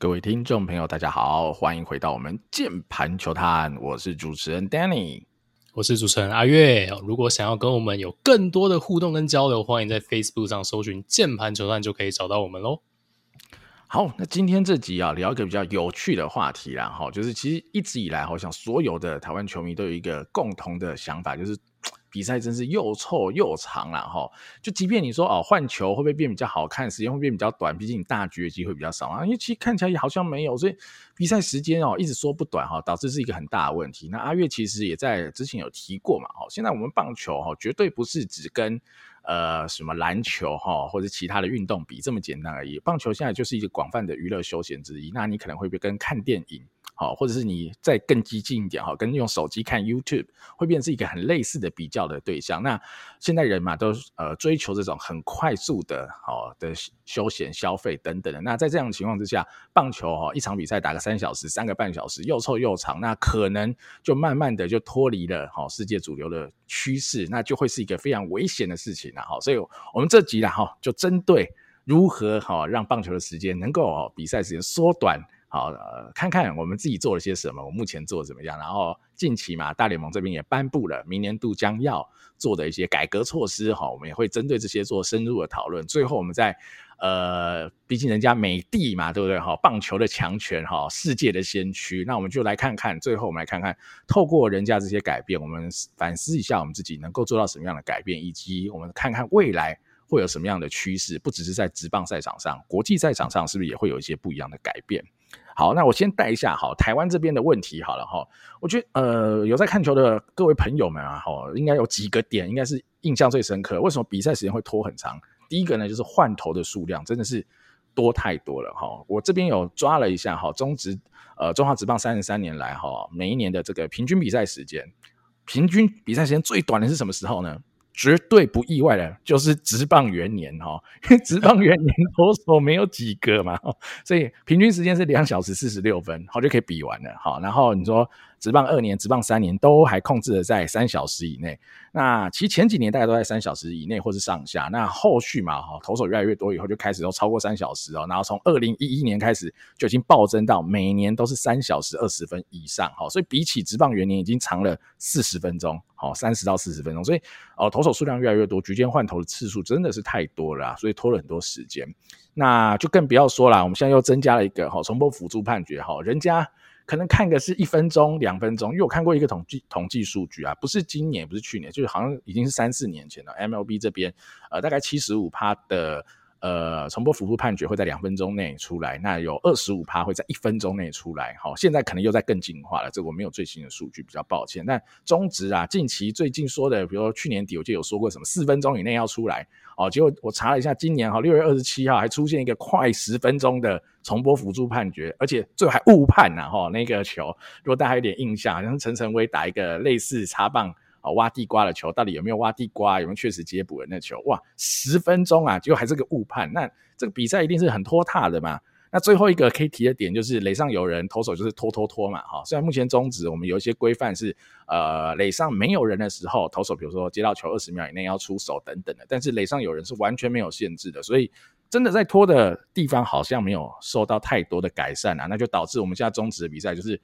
各位听众朋友，大家好，欢迎回到我们键盘球探，我是主持人 Danny，我是主持人阿月。如果想要跟我们有更多的互动跟交流，欢迎在 Facebook 上搜寻键盘球探，就可以找到我们喽。好，那今天这集啊，聊一个比较有趣的话题啦，哈，就是其实一直以来，好像所有的台湾球迷都有一个共同的想法，就是。比赛真是又臭又长了哈，就即便你说哦换球会不会变比较好看，时间会变比较短，毕竟你大局的机会比较少啊。因为其实看起来也好像没有，所以比赛时间哦一直说不短哈，导致是一个很大的问题。那阿月其实也在之前有提过嘛，哦，现在我们棒球哈绝对不是只跟呃什么篮球哈或者其他的运动比这么简单而已，棒球现在就是一个广泛的娱乐休闲之一。那你可能会不会跟看电影？好，或者是你再更激进一点哈，跟用手机看 YouTube 会变成是一个很类似的比较的对象。那现代人嘛，都呃追求这种很快速的好的休闲消费等等的。那在这样的情况之下，棒球哈一场比赛打个三小时、三个半小时，又臭又长，那可能就慢慢的就脱离了好世界主流的趋势，那就会是一个非常危险的事情了哈。所以我们这集啦哈，就针对如何好让棒球的时间能够比赛时间缩短。好，呃，看看我们自己做了些什么，我目前做的怎么样？然后近期嘛，大联盟这边也颁布了明年度将要做的一些改革措施，哈，我们也会针对这些做深入的讨论。最后，我们在呃，毕竟人家美帝嘛，对不对？哈，棒球的强权，哈，世界的先驱，那我们就来看看，最后我们来看看，透过人家这些改变，我们反思一下我们自己能够做到什么样的改变，以及我们看看未来会有什么样的趋势，不只是在职棒赛场上，国际赛场上是不是也会有一些不一样的改变？好，那我先带一下哈台湾这边的问题好了哈。我觉得呃有在看球的各位朋友们啊，哈，应该有几个点应该是印象最深刻。为什么比赛时间会拖很长？第一个呢，就是换投的数量真的是多太多了哈。我这边有抓了一下哈，中职呃中华职棒三十三年来哈，每一年的这个平均比赛时间，平均比赛时间最短的是什么时候呢？绝对不意外的，就是职棒元年哈，因为职棒元年投手没有几个嘛，所以平均时间是两小时四十六分，好就可以比完了。好，然后你说。职棒二年、职棒三年都还控制了在三小时以内。那其实前几年大家都在三小时以内或是上下。那后续嘛，哈，投手越来越多以后，就开始都超过三小时哦。然后从二零一一年开始就已经暴增到每年都是三小时二十分以上。哈，所以比起职棒元年已经长了四十分钟，好，三十到四十分钟。所以哦，投手数量越来越多，局间换投的次数真的是太多了，所以拖了很多时间。那就更不要说了，我们现在又增加了一个哈重播辅助判决，哈，人家。可能看个是一分钟、两分钟，因为我看过一个统计统计数据啊，不是今年，不是去年，就是好像已经是三四年前了。MLB 这边，呃，大概七十五趴的。呃，重播辅助判决会在两分钟内出来，那有二十五趴会在一分钟内出来。好，现在可能又在更进化了，这我没有最新的数据，比较抱歉。但中职啊，近期最近说的，比如说去年底我就有说过什么四分钟以内要出来，哦，结果我查了一下，今年哈六月二十七号还出现一个快十分钟的重播辅助判决，而且最后还误判呐，哈，那个球，如果大家有点印象，好像陈晨威打一个类似插棒。啊，挖地瓜的球到底有没有挖地瓜？有没有确实接捕的那球？哇，十分钟啊，结果还是个误判。那这个比赛一定是很拖沓的嘛？那最后一个可以提的点就是垒上有人，投手就是拖拖拖嘛。哈，虽然目前中止我们有一些规范是，呃，垒上没有人的时候，投手比如说接到球二十秒以内要出手等等的，但是垒上有人是完全没有限制的，所以真的在拖的地方好像没有受到太多的改善啊，那就导致我们现在中止的比赛就是。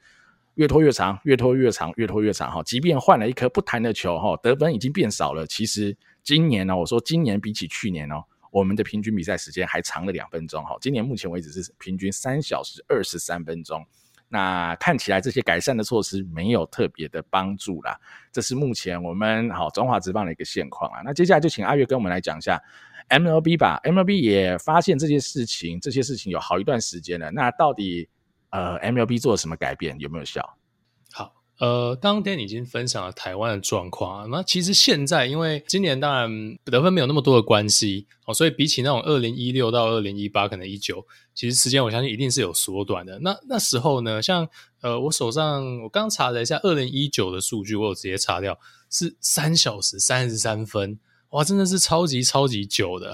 越拖越长，越拖越长，越拖越长哈！即便换了一颗不弹的球哈，得分已经变少了。其实今年呢，我说今年比起去年哦，我们的平均比赛时间还长了两分钟哈。今年目前为止是平均三小时二十三分钟。那看起来这些改善的措施没有特别的帮助啦。这是目前我们好中华职棒的一个现况啊。那接下来就请阿月跟我们来讲一下 MLB 吧。MLB 也发现这些事情，这些事情有好一段时间了。那到底？呃，MLB 做了什么改变？有没有效？好，呃，当天已经分享了台湾的状况啊。那其实现在，因为今年当然得分没有那么多的关系哦，所以比起那种二零一六到二零一八，可能一九，其实时间我相信一定是有缩短的。那那时候呢，像呃，我手上我刚查了一下二零一九的数据，我有直接查掉是三小时三十三分。哇，真的是超级超级久的，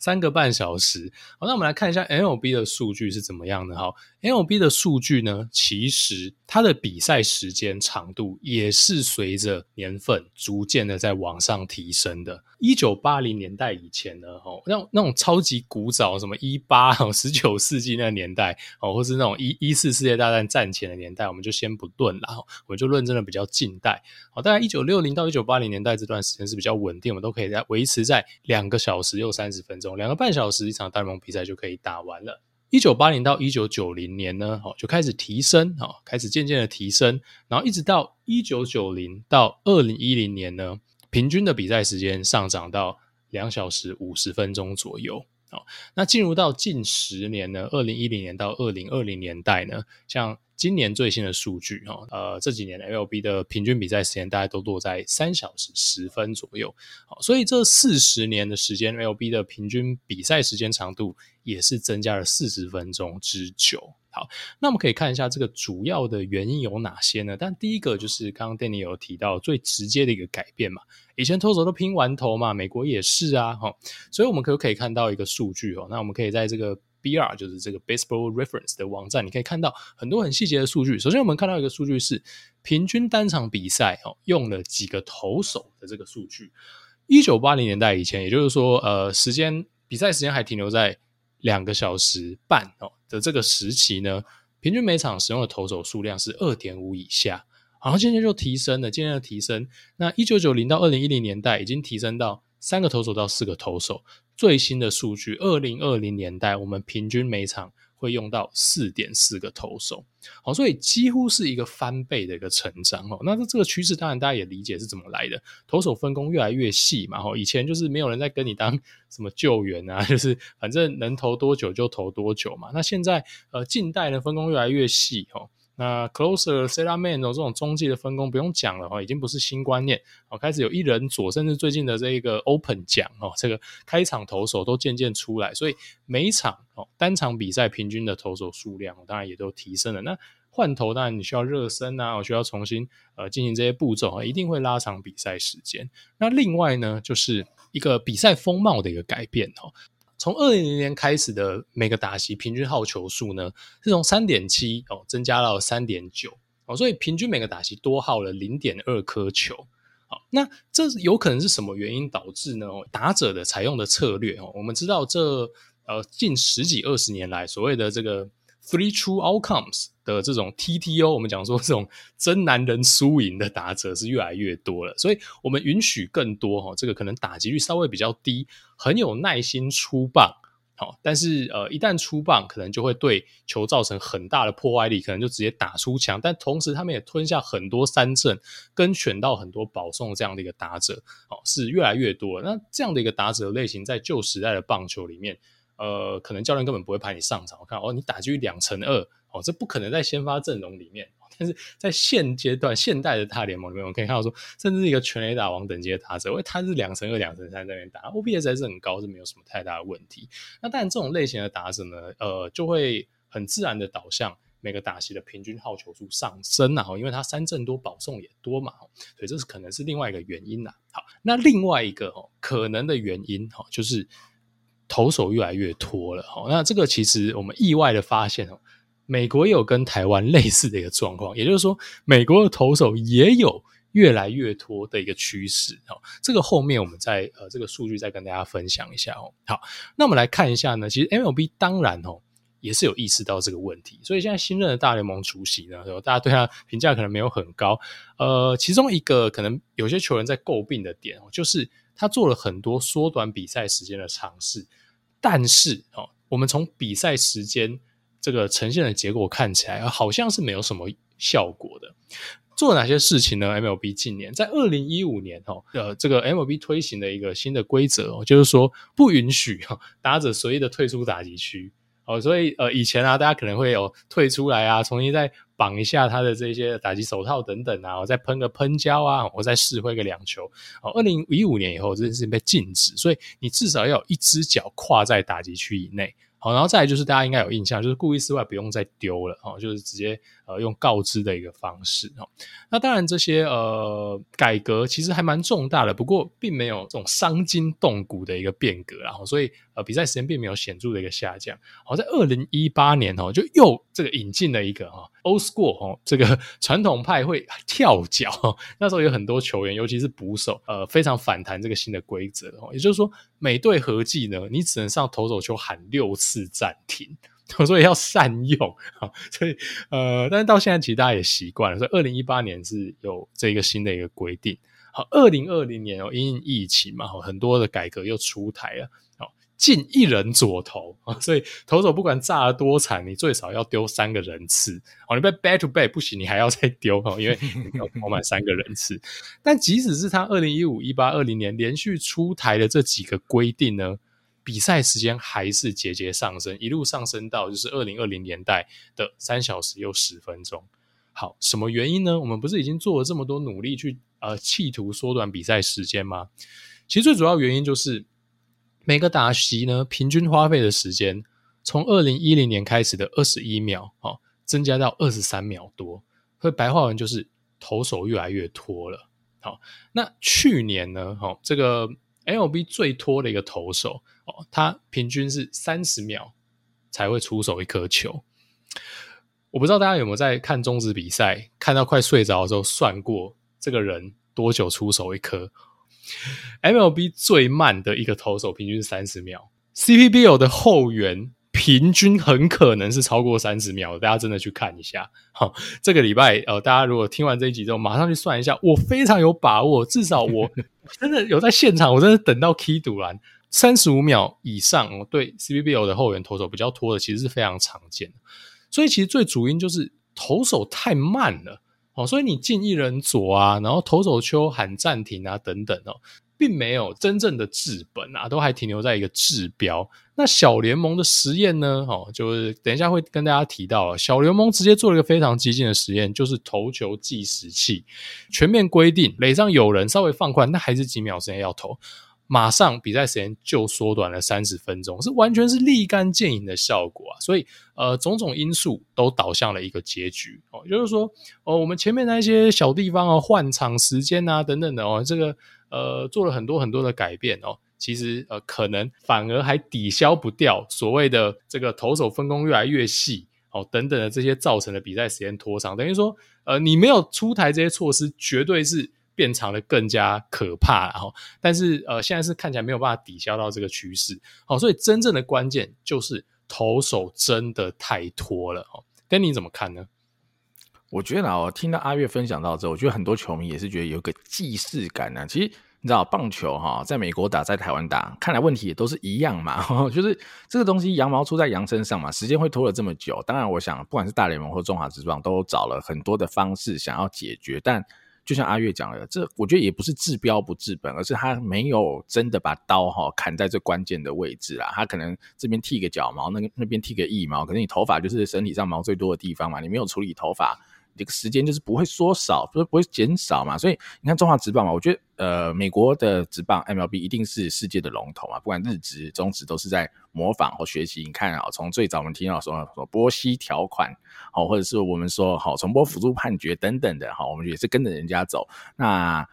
三个半小时。好，那我们来看一下 MLB 的数据是怎么样的哈。，L B 的数据呢，其实它的比赛时间长度也是随着年份逐渐的在往上提升的。一九八零年代以前呢，哦，那那种超级古早，什么一八，十九世纪那个年代哦，或是那种一一四世界大战战前的年代，我们就先不论了，我们就论真的比较近代。好，大概一九六零到一九八零年代这段时间是比较稳定，我们都可以在在维持在两个小时又三十分钟，两个半小时一场大联盟比赛就可以打完了。一九八零到一九九零年呢，哦，就开始提升，哦，开始渐渐的提升，然后一直到一九九零到二零一零年呢，平均的比赛时间上涨到两小时五十分钟左右。哦，那进入到近十年呢，二零一零年到二零二零年代呢，像今年最新的数据哈，呃，这几年 MLB 的平均比赛时间大概都落在三小时十分左右。好，所以这四十年的时间，L B 的平均比赛时间长度也是增加了四十分钟之久。好，那我们可以看一下这个主要的原因有哪些呢？但第一个就是刚刚 Danny 有提到最直接的一个改变嘛，以前投手都拼完投嘛，美国也是啊，哈，所以我们可不可以看到一个数据哦？那我们可以在这个 BR 就是这个 Baseball Reference 的网站，你可以看到很多很细节的数据。首先，我们看到一个数据是平均单场比赛哦用了几个投手的这个数据。一九八零年代以前，也就是说，呃，时间比赛时间还停留在两个小时半哦的这个时期呢，平均每场使用的投手数量是二点五以下，然后渐渐就提升了，渐渐的提升。那一九九零到二零一零年代已经提升到三个投手到四个投手。最新的数据，二零二零年代我们平均每场会用到四点四个投手，好，所以几乎是一个翻倍的一个成长哦。那这这个趋势当然大家也理解是怎么来的，投手分工越来越细嘛。以前就是没有人在跟你当什么救援啊，就是反正能投多久就投多久嘛。那现在呃近代的分工越来越细哦。那 closer、setup man 这种中继的分工不用讲了哈，已经不是新观念哦，开始有一人左，甚至最近的这一个 open 奖哦，这个开场投手都渐渐出来，所以每一场哦单场比赛平均的投手数量当然也都提升了。那换投当然你需要热身啊，我需要重新呃进行这些步骤啊，一定会拉长比赛时间。那另外呢，就是一个比赛风貌的一个改变哦。从二零零年开始的每个打席平均耗球数呢，是从三点七哦增加到三点九哦，所以平均每个打席多耗了零点二颗球。好，那这有可能是什么原因导致呢？打者的采用的策略哦，我们知道这呃近十几二十年来所谓的这个。Three true outcomes 的这种 TTO，我们讲说这种真男人输赢的打者是越来越多了，所以我们允许更多哈，这个可能打击率稍微比较低，很有耐心出棒，好，但是呃一旦出棒，可能就会对球造成很大的破坏力，可能就直接打出墙，但同时他们也吞下很多三振，跟选到很多保送这样的一个打者，哦，是越来越多。那这样的一个打者类型，在旧时代的棒球里面。呃，可能教练根本不会派你上场。我看哦，你打击率两成二，哦，这不可能在先发阵容里面。但是在现阶段、现代的大联盟里面，我们可以看到说，甚至是一个全垒打王等级的打者，因为他是两成二、两成三在那边打，OPS 还是很高，是没有什么太大的问题。那当然，这种类型的打者呢，呃，就会很自然的导向每个打席的平均好球数上升啊，因为他三振多、保送也多嘛，所以这是可能是另外一个原因啦。好，那另外一个哦，可能的原因哈，就是。投手越来越拖了，好，那这个其实我们意外的发现哦，美国也有跟台湾类似的一个状况，也就是说，美国的投手也有越来越拖的一个趋势，哦，这个后面我们再呃这个数据再跟大家分享一下哦。好，那我们来看一下呢，其实 MLB 当然哦也是有意识到这个问题，所以现在新任的大联盟主席呢，大家对他评价可能没有很高，呃，其中一个可能有些球员在诟病的点哦，就是。他做了很多缩短比赛时间的尝试，但是哦，我们从比赛时间这个呈现的结果看起来，好像是没有什么效果的。做了哪些事情呢？MLB 近年在二零一五年哦，呃，这个 MLB 推行的一个新的规则哦，就是说不允许哈打者随意的退出打击区。哦，所以呃，以前啊，大家可能会有退出来啊，重新再绑一下他的这些打击手套等等啊，我再喷个喷胶啊，我再试挥个两球。哦，二零一五年以后，这件事情被禁止，所以你至少要有一只脚跨在打击区以内。好，然后再来就是大家应该有印象，就是故意室外不用再丢了哦，就是直接呃用告知的一个方式哦。那当然这些呃改革其实还蛮重大的，不过并没有这种伤筋动骨的一个变革，然后所以呃比赛时间并没有显著的一个下降。好，在二零一八年哦，就又这个引进了一个哈 Old School 哦，这个 传统派会跳脚，那时候有很多球员，尤其是捕手，呃非常反弹这个新的规则哦，也就是说每队合计呢，你只能上投手球喊六次。暂停，所以要善用啊。所以呃，但是到现在其实大家也习惯了。所以二零一八年是有这个新的一个规定。好，二零二零年哦，因为疫情嘛，很多的改革又出台了。好，进一人左投啊，所以投手不管炸得多惨，你最少要丢三个人次。哦，你被 back to back 不行，你还要再丢哦，因为你要 投满三个人次。但即使是他二零一五、一八、二零年连续出台的这几个规定呢，比赛时间还是节节上升，一路上升到就是二零二零年代的三小时又十分钟。好，什么原因呢？我们不是已经做了这么多努力去呃企图缩短比赛时间吗？其实最主要原因就是每个打席呢，平均花费的时间从二零一零年开始的二十一秒，哦，增加到二十三秒多。所以白话文就是投手越来越拖了。好，那去年呢？好，这个。MLB 最拖的一个投手哦，他平均是三十秒才会出手一颗球。我不知道大家有没有在看中职比赛，看到快睡着的时候算过这个人多久出手一颗？MLB 最慢的一个投手平均是三十秒，CPBL 的后援。平均很可能是超过三十秒，大家真的去看一下。好，这个礼拜呃，大家如果听完这一集之后，马上去算一下，我非常有把握，至少我真的有在现场，我真的等到 key 赌篮三十五秒以上。对 CBBL 的后援投手比较拖的，其实是非常常见的。所以其实最主因就是投手太慢了哦，所以你进一人左啊，然后投手丘喊暂停啊等等哦。并没有真正的治本啊，都还停留在一个治标。那小联盟的实验呢？哦，就是等一下会跟大家提到了。小联盟直接做了一个非常激进的实验，就是投球计时器，全面规定垒上有人稍微放宽，那还是几秒时间要投，马上比赛时间就缩短了三十分钟，是完全是立竿见影的效果啊！所以呃，种种因素都导向了一个结局哦，就是说哦，我们前面那些小地方啊，换场时间啊等等的哦，这个。呃，做了很多很多的改变哦，其实呃，可能反而还抵消不掉所谓的这个投手分工越来越细哦，等等的这些造成的比赛时间拖长。等于说，呃，你没有出台这些措施，绝对是变长的更加可怕哈。但是呃，现在是看起来没有办法抵消到这个趋势，好，所以真正的关键就是投手真的太拖了哦。跟你怎么看呢？我觉得啊，我听到阿月分享到之后，我觉得很多球迷也是觉得有个既视感呢。其实你知道，棒球哈，在美国打，在台湾打，看来问题也都是一样嘛。就是这个东西羊毛出在羊身上嘛，时间会拖了这么久。当然，我想不管是大联盟或中华职棒，都找了很多的方式想要解决。但就像阿月讲的，这我觉得也不是治标不治本，而是他没有真的把刀哈砍在最关键的位置啦。他可能这边剃个脚毛，那那边剃个腋毛，可是你头发就是身体上毛最多的地方嘛，你没有处理头发。这个时间就是不会缩少，不是不会减少嘛，所以你看中华职棒嘛，我觉得呃，美国的职棒 MLB 一定是世界的龙头嘛，不管日职、中职都是在模仿或学习。你看啊，从最早我们听到说说波西条款，好，或者是我们说好重播辅助判决等等的，好，我们也是跟着人家走。那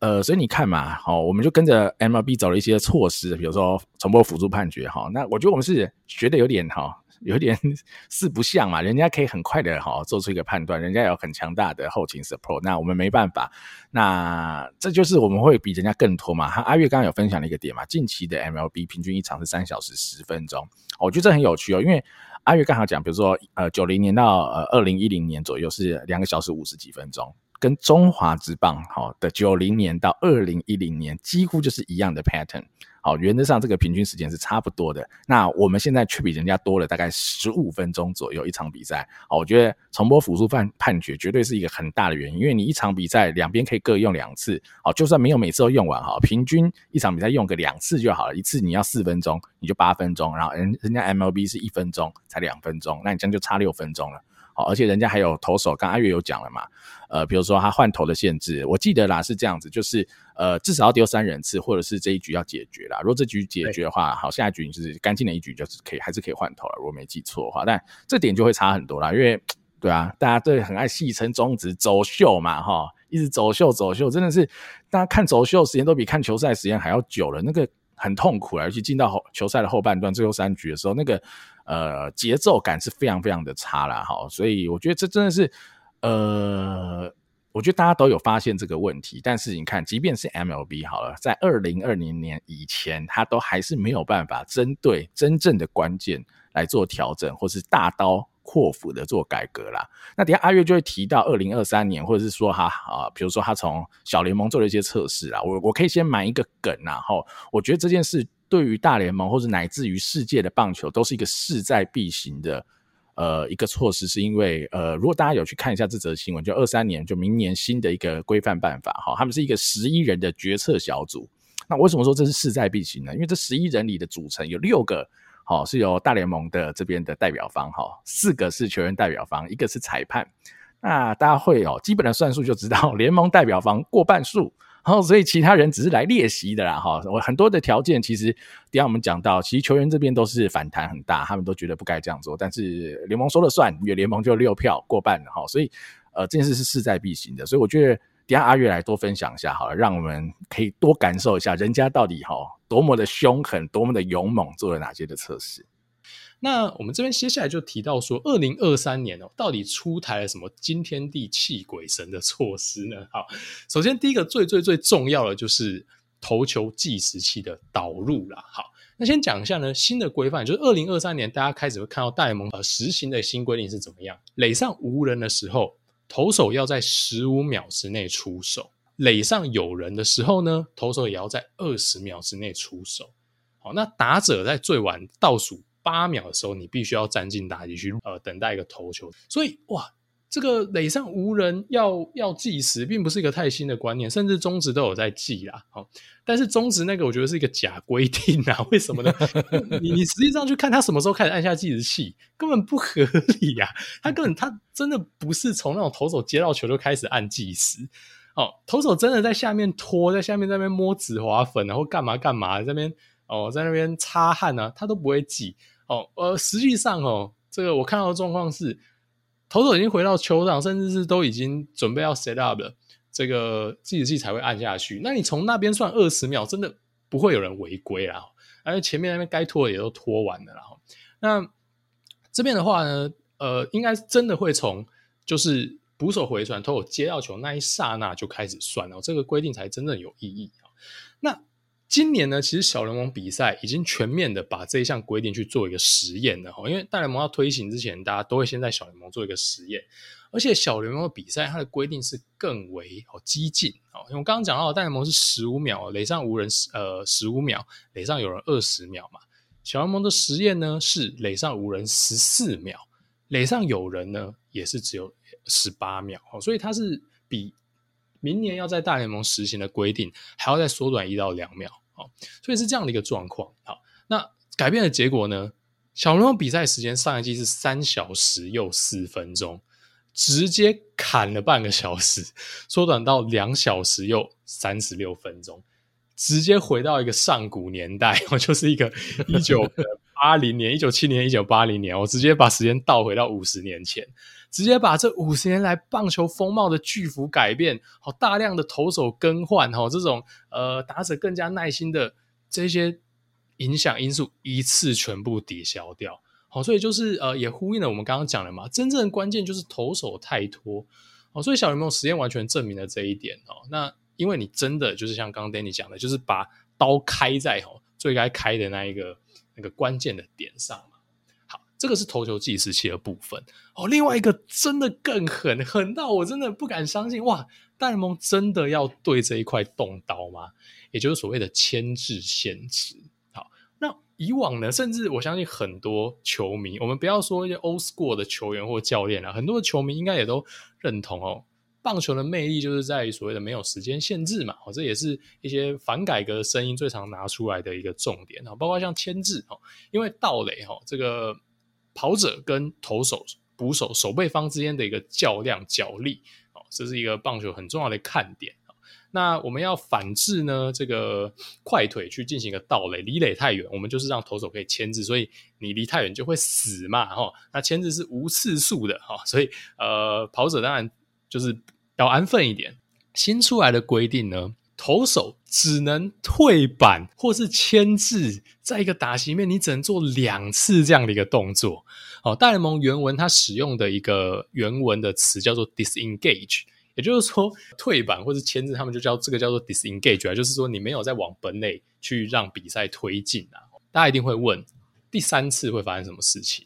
呃，所以你看嘛，好，我们就跟着 MLB 走了一些措施，比如说重播辅助判决，哈，那我觉得我们是学的有点哈。有点 四不像嘛，人家可以很快的哈做出一个判断，人家有很强大的后勤 support，那我们没办法，那这就是我们会比人家更拖嘛。阿月刚刚有分享了一个点嘛，近期的 MLB 平均一场是三小时十分钟，我觉得这很有趣哦，因为阿月刚好讲，比如说呃九零年到呃二零一零年左右是两个小时五十几分钟。跟中华职棒好的九零年到二零一零年几乎就是一样的 pattern，好，原则上这个平均时间是差不多的。那我们现在却比人家多了大概十五分钟左右一场比赛，好，我觉得重播辅助判判决绝对是一个很大的原因，因为你一场比赛两边可以各用两次，好，就算没有每次都用完哈，平均一场比赛用个两次就好了，一次你要四分钟，你就八分钟，然后人人家 MLB 是一分钟才两分钟，那你这样就差六分钟了。好，而且人家还有投手，刚阿月有讲了嘛，呃，比如说他换投的限制，我记得啦是这样子，就是呃至少要丢三人次，或者是这一局要解决啦。如果这局解决的话，好，下一局你是干净的一局，就是可以还是可以换投了。如果没记错的话，但这点就会差很多啦，因为对啊，大家都很爱戏称中职走秀嘛，哈，一直走秀走秀，真的是大家看走秀时间都比看球赛时间还要久了，那个很痛苦啊，尤其进到后球赛的后半段，最后三局的时候，那个。呃，节奏感是非常非常的差啦，哈，所以我觉得这真的是，呃，我觉得大家都有发现这个问题，但是你看，即便是 MLB 好了，在二零二零年以前，它都还是没有办法针对真正的关键来做调整，或是大刀阔斧的做改革啦。那等下阿月就会提到二零二三年，或者是说他啊，比如说他从小联盟做了一些测试啊，我我可以先埋一个梗啊，哈，我觉得这件事。对于大联盟或者乃至于世界的棒球，都是一个势在必行的呃一个措施，是因为呃，如果大家有去看一下这则新闻，就二三年就明年新的一个规范办法哈，他们是一个十一人的决策小组。那为什么说这是势在必行呢？因为这十一人里的组成有六个好是由大联盟的这边的代表方哈，四个是球员代表方，一个是裁判。那大家会哦，基本的算术就知道 联盟代表方过半数。然后，所以其他人只是来练习的啦，哈。我很多的条件，其实等下我们讲到，其实球员这边都是反弹很大，他们都觉得不该这样做。但是联盟说了算，因为联盟就六票过半了，哈。所以，呃，这件事是势在必行的。所以我觉得，等下阿月来多分享一下，好了，让我们可以多感受一下人家到底哈多么的凶狠，多么的勇猛，做了哪些的测试。那我们这边接下来就提到说，二零二三年哦，到底出台了什么惊天地泣鬼神的措施呢？好，首先第一个最最最重要的就是投球计时器的导入啦。好，那先讲一下呢，新的规范就是二零二三年大家开始会看到大联盟呃实行的新规定是怎么样？垒上无人的时候，投手要在十五秒之内出手；垒上有人的时候呢，投手也要在二十秒之内出手。好，那打者在最晚倒数。八秒的时候，你必须要站进打击区，呃，等待一个投球。所以，哇，这个垒上无人要要计时，并不是一个太新的观念，甚至中职都有在计啦。好，但是中职那个我觉得是一个假规定啊，为什么呢？你你实际上去看他什么时候开始按下计时器，根本不合理呀、他根本他真的不是从那种投手接到球就开始按计时。哦，投手真的在下面拖，在下面在那边摸紫滑粉，然后干嘛干嘛，在那边哦，在那边擦汗呢、他都不会记。哦，呃，实际上哦，这个我看到的状况是，投手已经回到球场，甚至是都已经准备要 set up 了，这个计时器才会按下去。那你从那边算二十秒，真的不会有人违规啦。而且前面那边该拖的也都拖完了啦。那这边的话呢，呃，应该真的会从就是捕手回传，投手接到球那一刹那就开始算了，这个规定才真正有意义。那今年呢，其实小联盟比赛已经全面的把这一项规定去做一个实验了哈。因为大联盟要推行之前，大家都会先在小联盟做一个实验，而且小联盟的比赛它的规定是更为哦激进哦。因为我刚刚讲到大联盟是十五秒，垒上无人呃十五秒，垒上有人二十秒嘛。小联盟的实验呢是垒上无人十四秒，垒上有人呢也是只有十八秒哦，所以它是比明年要在大联盟实行的规定还要再缩短一到两秒。好所以是这样的一个状况。好，那改变的结果呢？小联盟比赛时间上一季是三小时又四分钟，直接砍了半个小时，缩短到两小时又三十六分钟，直接回到一个上古年代，我就是一个一九八零年、一九七零年、一九八零年，我直接把时间倒回到五十年前。直接把这五十年来棒球风貌的巨幅改变，好大量的投手更换，哈，这种呃打者更加耐心的这些影响因素一次全部抵消掉，好，所以就是呃也呼应了我们刚刚讲的嘛，真正关键就是投手太拖，好，所以小联盟实验完全证明了这一点哦。那因为你真的就是像刚刚 Danny 讲的，就是把刀开在哦最该开的那一个那个关键的点上。这个是投球计时器的部分哦，另外一个真的更狠，狠到我真的不敢相信哇！大联盟真的要对这一块动刀吗？也就是所谓的牵制限制。好，那以往呢，甚至我相信很多球迷，我们不要说一些 old school 的球员或教练啊，很多的球迷应该也都认同哦。棒球的魅力就是在于所谓的没有时间限制嘛，哦，这也是一些反改革的声音最常拿出来的一个重点啊，包括像牵制哦，因为盗垒哈这个。跑者跟投手捕手守备方之间的一个较量角力哦，这是一个棒球很重要的看点。那我们要反制呢，这个快腿去进行一个倒垒，离垒太远，我们就是让投手可以牵制，所以你离太远就会死嘛，哈。那牵制是无次数的，哈，所以呃，跑者当然就是要安分一点。新出来的规定呢，投手只能退板或是牵制，在一个打席面，你只能做两次这样的一个动作。哦，大联盟原文它使用的一个原文的词叫做 disengage。也就是说，退板或是牵制，他们就叫这个叫做 disengage，就是说你没有在往本垒去让比赛推进啊。大家一定会问，第三次会发生什么事情？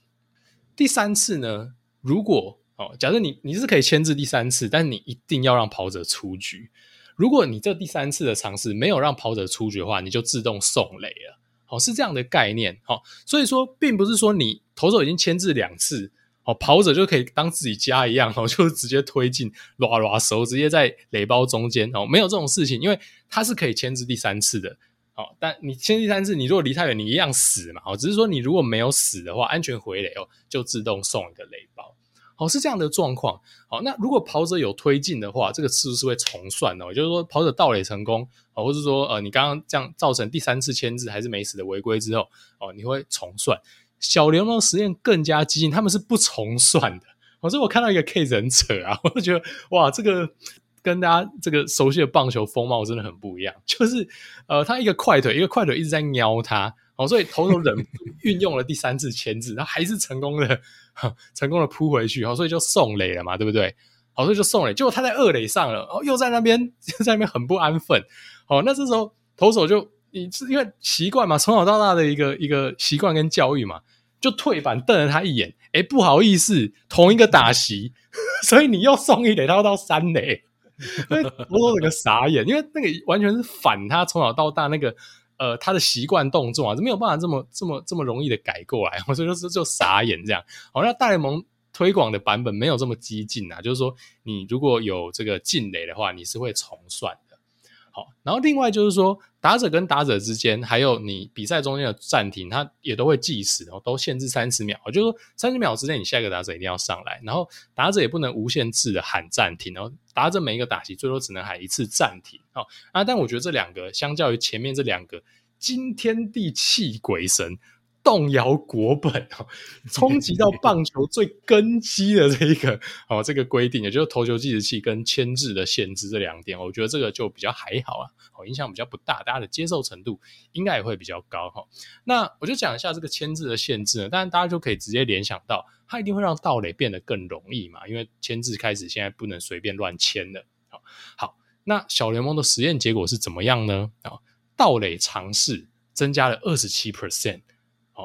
第三次呢？如果哦，假设你你是可以牵制第三次，但你一定要让跑者出局。如果你这第三次的尝试没有让跑者出局的话，你就自动送雷了。好，是这样的概念。好，所以说并不是说你投手已经牵制两次。哦，跑者就可以当自己家一样，哦，就直接推进，拉拉手，直接在雷包中间，哦，没有这种事情，因为他是可以牵制第三次的，哦，但你牵第三次，你如果离太远，你一样死嘛，哦，只是说你如果没有死的话，安全回垒哦，就自动送一个雷包，哦，是这样的状况，好，那如果跑者有推进的话，这个次数是会重算的，哦，就是说跑者盗垒成功，哦，或是说呃，你刚刚这样造成第三次牵制还是没死的违规之后，哦，你会重算。小联盟实验更加激进，他们是不重算的。我说我看到一个 case 很扯啊，我就觉得哇，这个跟大家这个熟悉的棒球风貌真的很不一样。就是呃，他一个快腿，一个快腿一直在瞄他，哦，所以投手忍运用了第三次牵制，他还是成功的，成功的扑回去，所以就送垒了嘛，对不对？好，所以就送垒，结果他在二垒上了，哦，又在那边在那边很不安分。好，那这时候投手就。你是因为习惯嘛，从小到大的一个一个习惯跟教育嘛，就退板瞪了他一眼，哎，不好意思，同一个打席，所以你又送一垒，他要到三垒，所以我整个傻眼，因为那个完全是反他从小到大那个呃他的习惯动作啊，就没有办法这么这么这么容易的改过来，所以就就傻眼这样。好，那大联盟推广的版本没有这么激进啊，就是说你如果有这个进垒的话，你是会重算的。好，然后另外就是说，打者跟打者之间，还有你比赛中间的暂停，它也都会计时，哦，都限制三十秒。就是说，三十秒之内，你下一个打者一定要上来，然后打者也不能无限制的喊暂停，然后打者每一个打击最多只能喊一次暂停。好啊，但我觉得这两个相较于前面这两个惊天地泣鬼神。动摇国本哦，冲击到棒球最根基的这一个哦，这个规定，也就是投球计时器跟牵制的限制这两点，我觉得这个就比较还好啊，哦，影响比较不大，大家的接受程度应该也会比较高哈。那我就讲一下这个牵制的限制呢，当然大家就可以直接联想到，它一定会让盗垒变得更容易嘛，因为牵制开始现在不能随便乱牵了。好，好，那小联盟的实验结果是怎么样呢？啊，盗垒尝试增加了二十七 percent。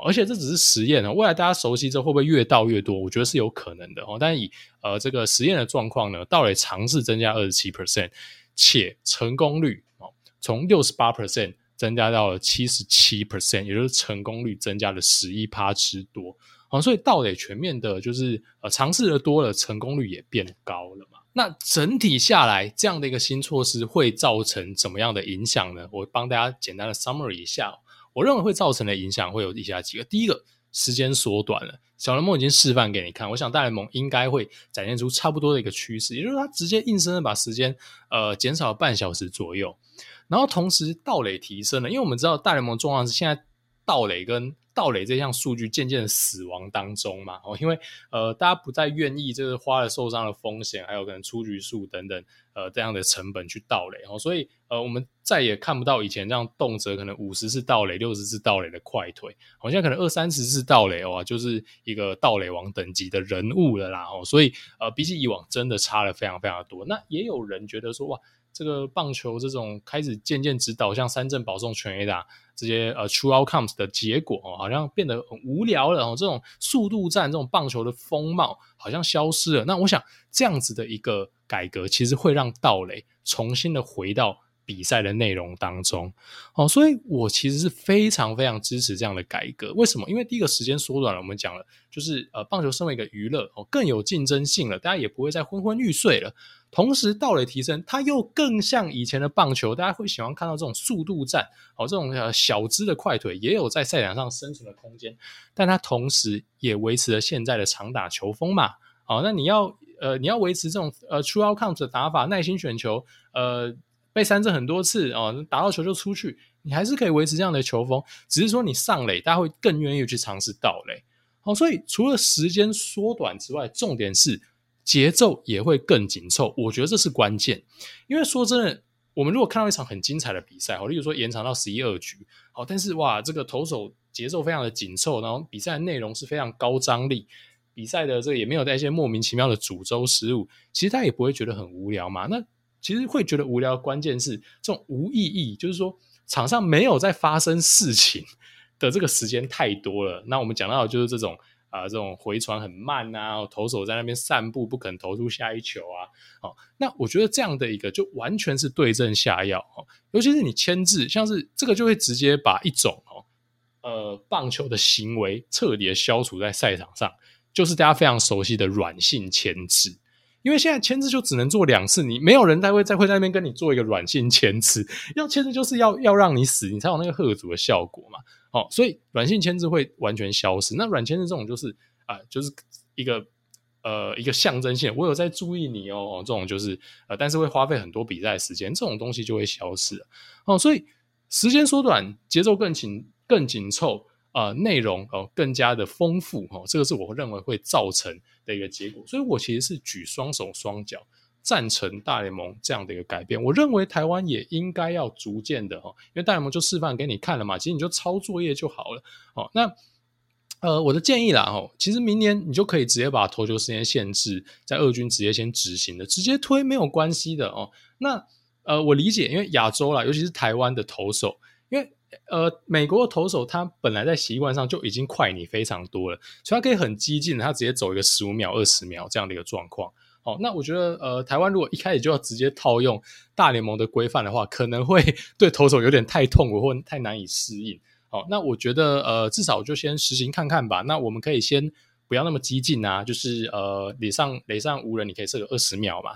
而且这只是实验哦，未来大家熟悉之后会不会越盗越多？我觉得是有可能的哦。但以呃这个实验的状况呢，盗垒尝试增加二十七 percent，且成功率哦从六十八 percent 增加到了七十七 percent，也就是成功率增加了十一趴之多。好，所以盗垒全面的就是呃尝试的多了，成功率也变高了嘛。那整体下来，这样的一个新措施会造成怎么样的影响呢？我帮大家简单的 summary 一下。我认为会造成的影响会有以下几个：第一个，时间缩短了。小联盟已经示范给你看，我想大联盟应该会展现出差不多的一个趋势，也就是它直接硬生生把时间呃减少了半小时左右。然后同时盗垒提升了，因为我们知道大联盟状况是现在盗垒跟盗垒这项数据渐渐死亡当中嘛，哦，因为呃，大家不再愿意就是花了受伤的风险，还有可能出局数等等，呃，这样的成本去盗垒，哦，所以呃，我们再也看不到以前这样动辄可能五十次盗垒、六十次盗垒的快腿，好像可能二三十次盗垒哇，就是一个盗垒王等级的人物了啦，哦，所以呃，比起以往真的差了非常非常多。那也有人觉得说，哇。这个棒球这种开始渐渐指导向三振保送全 A 打这些呃 true outcomes 的结果哦，好像变得很无聊了哦。这种速度战这种棒球的风貌好像消失了。那我想这样子的一个改革，其实会让道垒重新的回到比赛的内容当中，哦，所以我其实是非常非常支持这样的改革。为什么？因为第一个时间缩短了，我们讲了，就是呃，棒球身为一个娱乐哦，更有竞争性了，大家也不会再昏昏欲睡了。同时，盗垒提升，它又更像以前的棒球，大家会喜欢看到这种速度战，哦，这种呃小只的快腿也有在赛场上生存的空间。但它同时也维持了现在的长打球风嘛。好，那你要呃，你要维持这种呃 true outcome 的打法，耐心选球，呃。被三振很多次哦，打到球就出去，你还是可以维持这样的球风，只是说你上垒，大家会更愿意去尝试盗垒。好，所以除了时间缩短之外，重点是节奏也会更紧凑。我觉得这是关键，因为说真的，我们如果看到一场很精彩的比赛，好，例如说延长到十一二局，好，但是哇，这个投手节奏非常的紧凑，然后比赛内容是非常高张力，比赛的这个也没有带一些莫名其妙的主轴失误，其实他也不会觉得很无聊嘛。那其实会觉得无聊，关键是这种无意义，就是说场上没有在发生事情 的这个时间太多了。那我们讲到的就是这种啊、呃，这种回传很慢啊，投手在那边散步不肯投出下一球啊。哦，那我觉得这样的一个就完全是对症下药哦。尤其是你牵制，像是这个就会直接把一种哦呃棒球的行为彻底的消除在赛场上，就是大家非常熟悉的软性牵制。因为现在签字就只能做两次，你没有人再会再会在那边跟你做一个软性签字，要签字就是要要让你死，你才有那个吓阻的效果嘛。哦，所以软性签字会完全消失。那软签字这种就是啊、就是一个呃一个象征性，我有在注意你哦，这种就是呃，但是会花费很多比赛时间，这种东西就会消失了。哦，所以时间缩短，节奏更紧更紧凑。呃，内容哦更加的丰富哦，这个是我认为会造成的一个结果，所以我其实是举双手双脚赞成大联盟这样的一个改变。我认为台湾也应该要逐渐的哈，因为大联盟就示范给你看了嘛，其实你就抄作业就好了哦。那呃，我的建议啦哦，其实明年你就可以直接把投球时间限制在二军直接先执行的，直接推没有关系的哦。那呃，我理解，因为亚洲啦，尤其是台湾的投手，因为。呃，美国的投手他本来在习惯上就已经快你非常多了，所以他可以很激进，他直接走一个十五秒、二十秒这样的一个状况。好，那我觉得呃，台湾如果一开始就要直接套用大联盟的规范的话，可能会对投手有点太痛苦或太难以适应。好，那我觉得呃，至少就先实行看看吧。那我们可以先不要那么激进啊，就是呃，垒上垒上无人，你可以设个二十秒嘛。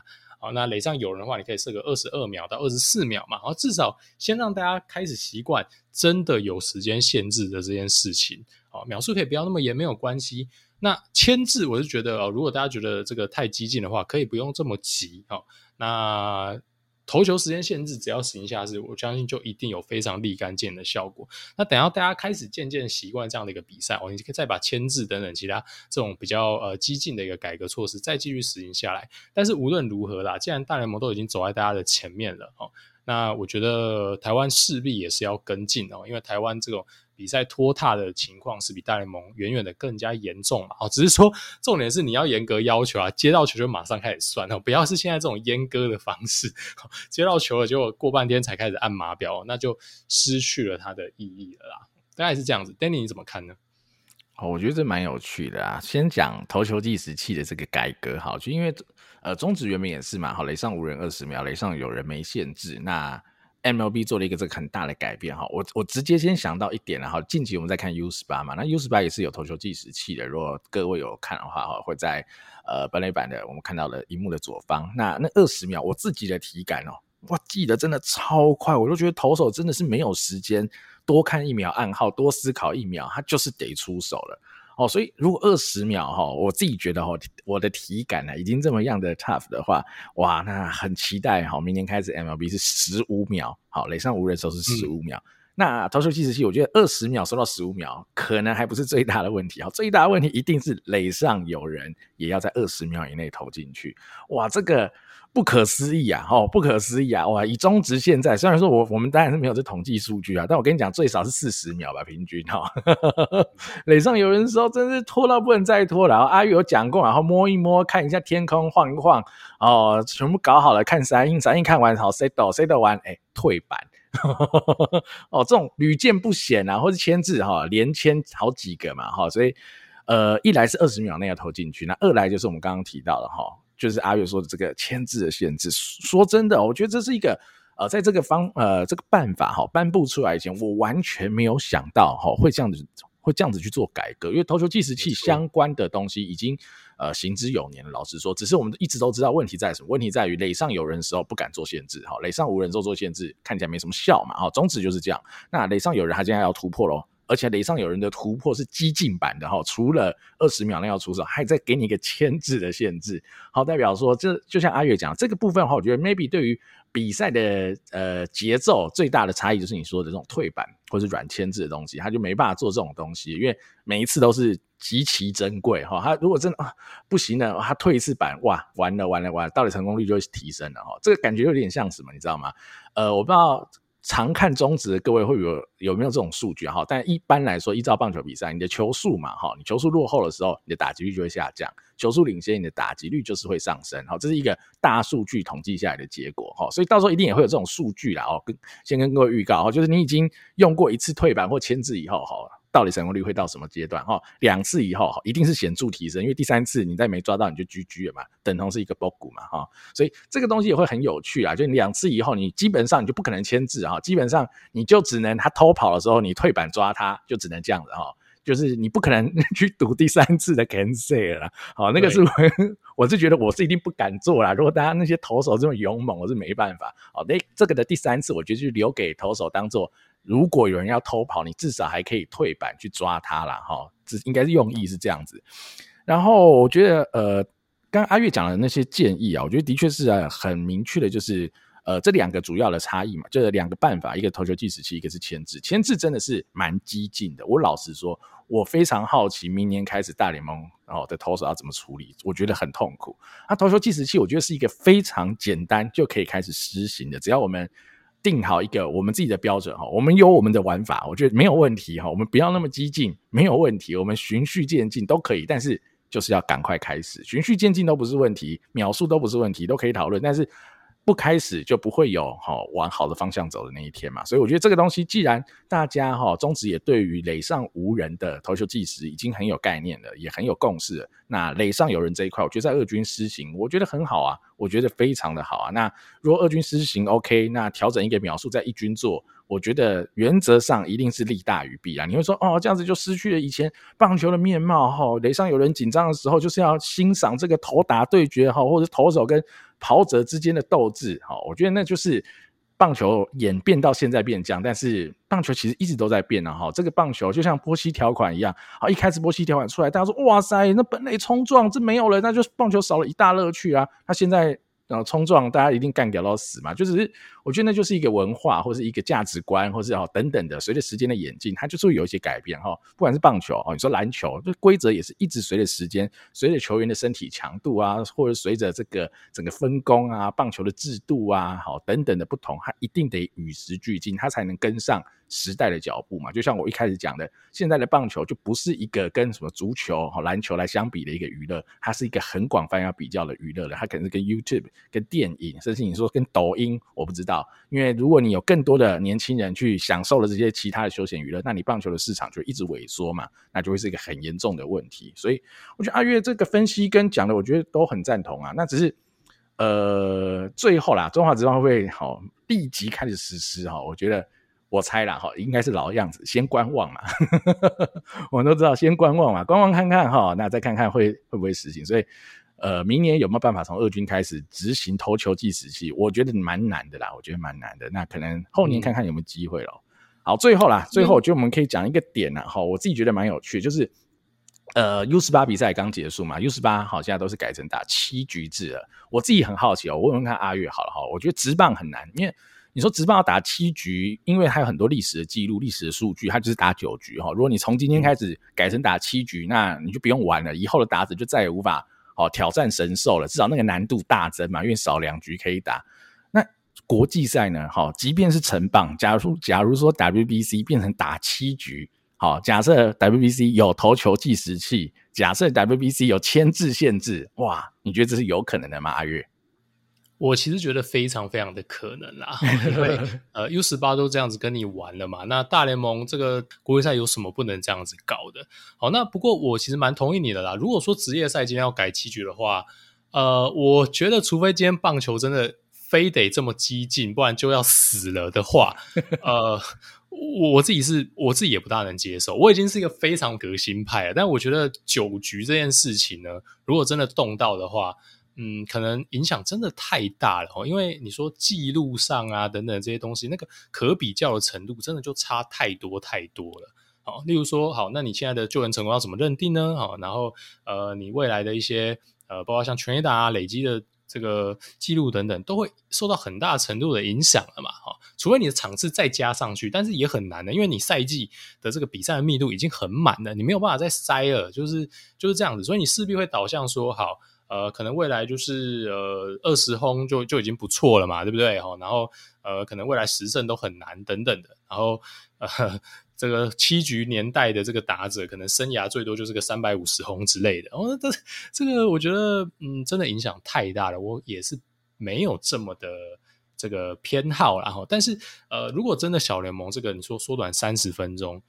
好，那垒上有人的话，你可以设个二十二秒到二十四秒嘛。然后至少先让大家开始习惯真的有时间限制的这件事情。好，秒数可以不要那么严，没有关系。那签字，我是觉得哦，如果大家觉得这个太激进的话，可以不用这么急。好，那。投球时间限制，只要实行下去，我相信就一定有非常立竿见影的效果。那等到大家开始渐渐习惯这样的一个比赛，哦，你可以再把牵制等等其他这种比较呃激进的一个改革措施再继续实行下来。但是无论如何啦，既然大联盟都已经走在大家的前面了，哦，那我觉得台湾势必也是要跟进哦，因为台湾这种。比赛拖沓的情况是比大联盟远远的更加严重嘛？哦，只是说重点是你要严格要求啊，接到球就马上开始算哦，不要是现在这种阉割的方式，接到球了结果过半天才开始按码表，那就失去了它的意义了啦。大概是这样子，Danny 你怎么看呢？哦，我觉得这蛮有趣的啊。先讲投球计时器的这个改革，好，就因为呃中职原本也是嘛，好，垒上无人二十秒，垒上有人没限制，那。MLB 做了一个这个很大的改变哈，我我直接先想到一点然后近期我们在看 U 十八嘛，那 U 十八也是有投球计时器的，如果各位有看的话哈，会在呃本垒板的我们看到了荧幕的左方，那那二十秒我自己的体感哦，哇记得真的超快，我就觉得投手真的是没有时间多看一秒暗号，多思考一秒，他就是得出手了。哦，所以如果二十秒哈，我自己觉得哈，我的体感呢已经这么样的 tough 的话，哇，那很期待哈，明年开始 MLB 是十五秒，好，垒上无人的时候是十五秒。嗯、那投球计时器，我觉得二十秒收到十五秒，可能还不是最大的问题，好，最大的问题一定是垒上有人，也要在二十秒以内投进去，哇，这个。不可思议啊！哦，不可思议啊！哇，以中值现在，虽然说我我们当然是没有这统计数据啊，但我跟你讲，最少是四十秒吧，平均哈。垒上有人的时候，真是拖到不能再拖了。阿玉有讲过，然后摸一摸，看一下天空，晃一晃，哦，全部搞好了，看三英，三英看完好，settle，settle 完，哎，退板。哦，这种屡见不鲜啊，或是签字哈，连签好几个嘛，哈，所以呃，一来是二十秒内要投进去，那二来就是我们刚刚提到的哈。就是阿月说的这个签字的限制，说真的，我觉得这是一个呃，在这个方呃这个办法哈颁布出来以前，我完全没有想到哈会这样子会这样子去做改革，因为投球计时器相关的东西已经呃行之有年了。老实说，只是我们一直都知道问题在什么，问题在于垒上有人的时候不敢做限制，哈，垒上无人做做限制看起来没什么效嘛，哈，宗旨就是这样。那垒上有人，他现在要突破喽。而且垒上有人的突破是激进版的哈，除了二十秒内要出手，还在给你一个牵制的限制，好，代表说这就像阿月讲这个部分的话，我觉得 maybe 对于比赛的呃节奏最大的差异就是你说的这种退板或是软牵制的东西，他就没办法做这种东西，因为每一次都是极其珍贵哈。他如果真的啊不行了，他退一次板，哇，完了完了完了，到底成功率就会提升了哈。这个感觉有点像什么，你知道吗？呃，我不知道。常看中职的各位会有有没有这种数据哈？但一般来说，依照棒球比赛，你的球速嘛哈，你球速落后的时候，你的打击率就会下降；球速领先，你的打击率就是会上升。好，这是一个大数据统计下来的结果哈。所以到时候一定也会有这种数据啦哦。跟先跟各位预告哈，就是你已经用过一次退板或签字以后哈。到底成功率会到什么阶段？哈，两次以后一定是显著提升，因为第三次你再没抓到你就 GG 了嘛，等同是一个 bug 嘛，哈，所以这个东西也会很有趣啊。就两次以后，你基本上你就不可能牵制哈，基本上你就只能他偷跑的时候，你退板抓他，就只能这样子哈，就是你不可能 去赌第三次的 cancel 了。好，那个是我 我是觉得我是一定不敢做啦。如果大家那些投手这么勇猛，我是没办法。好，那这个的第三次，我觉得就留给投手当做。如果有人要偷跑，你至少还可以退板去抓他啦。哈，这应该是用意是这样子。然后我觉得，呃，刚刚阿月讲的那些建议啊，我觉得的确是啊，很明确的，就是呃，这两个主要的差异嘛，就是两个办法，一个投球计时器，一个是牵制。牵制真的是蛮激进的。我老实说，我非常好奇，明年开始大联盟然后的投手要怎么处理，我觉得很痛苦。那投球计时器，我觉得是一个非常简单就可以开始实行的，只要我们。定好一个我们自己的标准哈，我们有我们的玩法，我觉得没有问题哈。我们不要那么激进，没有问题，我们循序渐进都可以。但是就是要赶快开始，循序渐进都不是问题，秒数都不是问题，都可以讨论。但是不开始就不会有哈往好的方向走的那一天嘛。所以我觉得这个东西，既然大家哈中职也对于垒上无人的投球计时已经很有概念了，也很有共识了。那垒上有人这一块，我觉得在二军施行，我觉得很好啊，我觉得非常的好啊。那如果二军施行 OK，那调整一个秒数在一军做，我觉得原则上一定是利大于弊啊。你会说哦，这样子就失去了以前棒球的面貌哈。雷上有人紧张的时候，就是要欣赏这个投打对决哈，或者投手跟跑者之间的斗志哈。我觉得那就是。棒球演变到现在变这样，但是棒球其实一直都在变啊。哈，这个棒球就像波西条款一样，好，一开始波西条款出来，大家说哇塞，那本垒冲撞这没有了，那就是棒球少了一大乐趣啊。他现在。然后冲撞，大家一定干掉到死嘛？就是我觉得那就是一个文化，或是一个价值观，或是哦等等的。随着时间的演进，它就是会有一些改变哈。不管是棒球哦，你说篮球，这规则也是一直随着时间，随着球员的身体强度啊，或者随着这个整个分工啊，棒球的制度啊，好等等的不同，它一定得与时俱进，它才能跟上时代的脚步嘛。就像我一开始讲的，现在的棒球就不是一个跟什么足球、好篮球来相比的一个娱乐，它是一个很广泛要比较的娱乐的，它可能是跟 YouTube。跟电影，甚至你说跟抖音，我不知道，因为如果你有更多的年轻人去享受了这些其他的休闲娱乐，那你棒球的市场就一直萎缩嘛，那就会是一个很严重的问题。所以我觉得阿月这个分析跟讲的，我觉得都很赞同啊。那只是呃，最后啦，中华职棒会不会好立即开始实施哈？我觉得我猜啦哈，应该是老样子，先观望嘛。我们都知道，先观望嘛，观望看看哈，那再看看会会不会实行。所以。呃，明年有没有办法从二军开始执行投球计时器？我觉得蛮难的啦，我觉得蛮难的。那可能后年看看有没有机会咯。好，最后啦，最后我觉得我们可以讲一个点啦。哈，我自己觉得蛮有趣，就是呃 U 十八比赛刚结束嘛，U 十八好，现在都是改成打七局制了。我自己很好奇哦，我问问看阿月好了哈。我觉得直棒很难，因为你说直棒要打七局，因为它有很多历史的记录、历史的数据，它就是打九局哈。如果你从今天开始改成打七局，那你就不用玩了，以后的打者就再也无法。哦，挑战神兽了，至少那个难度大增嘛，因为少两局可以打。那国际赛呢？哦，即便是成棒，假如假如说 WBC 变成打七局，好，假设 WBC 有投球计时器，假设 WBC 有牵制限制，哇，你觉得这是有可能的吗？阿月？我其实觉得非常非常的可能啦，因为呃 U 十八都这样子跟你玩了嘛，那大联盟这个国际赛有什么不能这样子搞的？好，那不过我其实蛮同意你的啦。如果说职业赛今天要改七局的话，呃，我觉得除非今天棒球真的。非得这么激进，不然就要死了的话，呃，我我自己是我自己也不大能接受。我已经是一个非常革新派了，但我觉得九局这件事情呢，如果真的动到的话，嗯，可能影响真的太大了哦。因为你说记录上啊等等这些东西，那个可比较的程度真的就差太多太多了。好，例如说，好，那你现在的救援成功要怎么认定呢？好，然后呃，你未来的一些呃，包括像全垒打啊累积的这个记录等等，都会受到很大程度的影响了嘛。哈，除非你的场次再加上去，但是也很难的，因为你赛季的这个比赛的密度已经很满了，你没有办法再塞了，就是就是这样子，所以你势必会导向说，好，呃，可能未来就是呃二十轰就就已经不错了嘛，对不对？哈，然后呃，可能未来十胜都很难等等的，然后呃。这个七局年代的这个打者，可能生涯最多就是个三百五十轰之类的。哦，这这个我觉得，嗯，真的影响太大了。我也是没有这么的这个偏好，然后，但是呃，如果真的小联盟这个你说缩短三十分钟。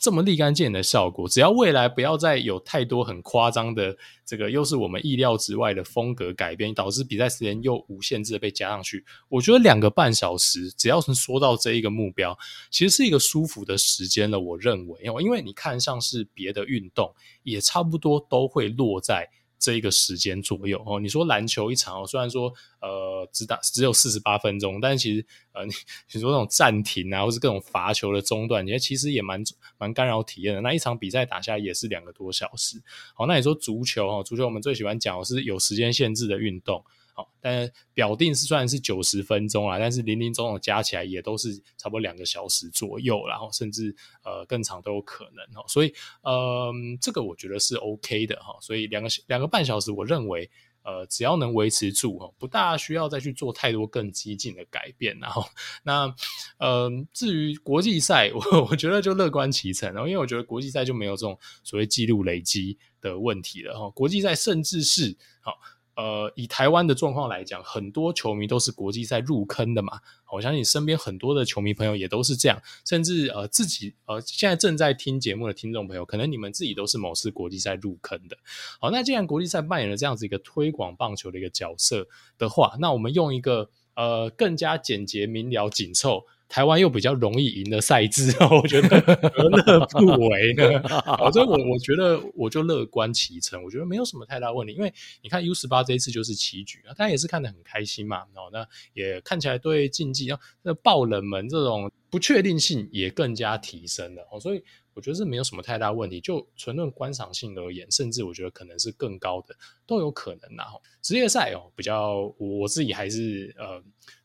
这么立竿见影的效果，只要未来不要再有太多很夸张的这个，又是我们意料之外的风格改变，导致比赛时间又无限制的被加上去。我觉得两个半小时，只要是说到这一个目标，其实是一个舒服的时间了。我认为，因为你看像是别的运动，也差不多都会落在。这一个时间左右哦，你说篮球一场哦，虽然说呃只打只有四十八分钟，但是其实呃你 你说那种暂停啊，或是各种罚球的中断，你其实也蛮蛮干扰体验的。那一场比赛打下来也是两个多小时。好，那你说足球哦，足球我们最喜欢讲的是有时间限制的运动。好但表定是算是九十分钟啊，但是零零总总加起来也都是差不多两个小时左右，然后甚至呃更长都有可能哦。所以呃这个我觉得是 OK 的哈。所以两个两个半小时，我认为呃只要能维持住哈，不大需要再去做太多更激进的改变。然后那呃至于国际赛，我我觉得就乐观其成，然后因为我觉得国际赛就没有这种所谓记录累积的问题了哈。国际赛甚至是好。呃，以台湾的状况来讲，很多球迷都是国际赛入坑的嘛。我相信身边很多的球迷朋友也都是这样，甚至呃自己呃现在正在听节目的听众朋友，可能你们自己都是某次国际赛入坑的。好，那既然国际赛扮演了这样子一个推广棒球的一个角色的话，那我们用一个呃更加简洁明了、紧凑。台湾又比较容易赢的赛制，我觉得何乐不为呢？所以我我觉得我就乐观其成，我觉得没有什么太大问题。因为你看 U 十八这一次就是棋局啊，大家也是看得很开心嘛。哦，那也看起来对竞技啊，那爆冷门这种不确定性也更加提升了。哦，所以我觉得是没有什么太大问题。就纯论观赏性而言，甚至我觉得可能是更高的都有可能。然后职业赛哦，比较我自己还是呃。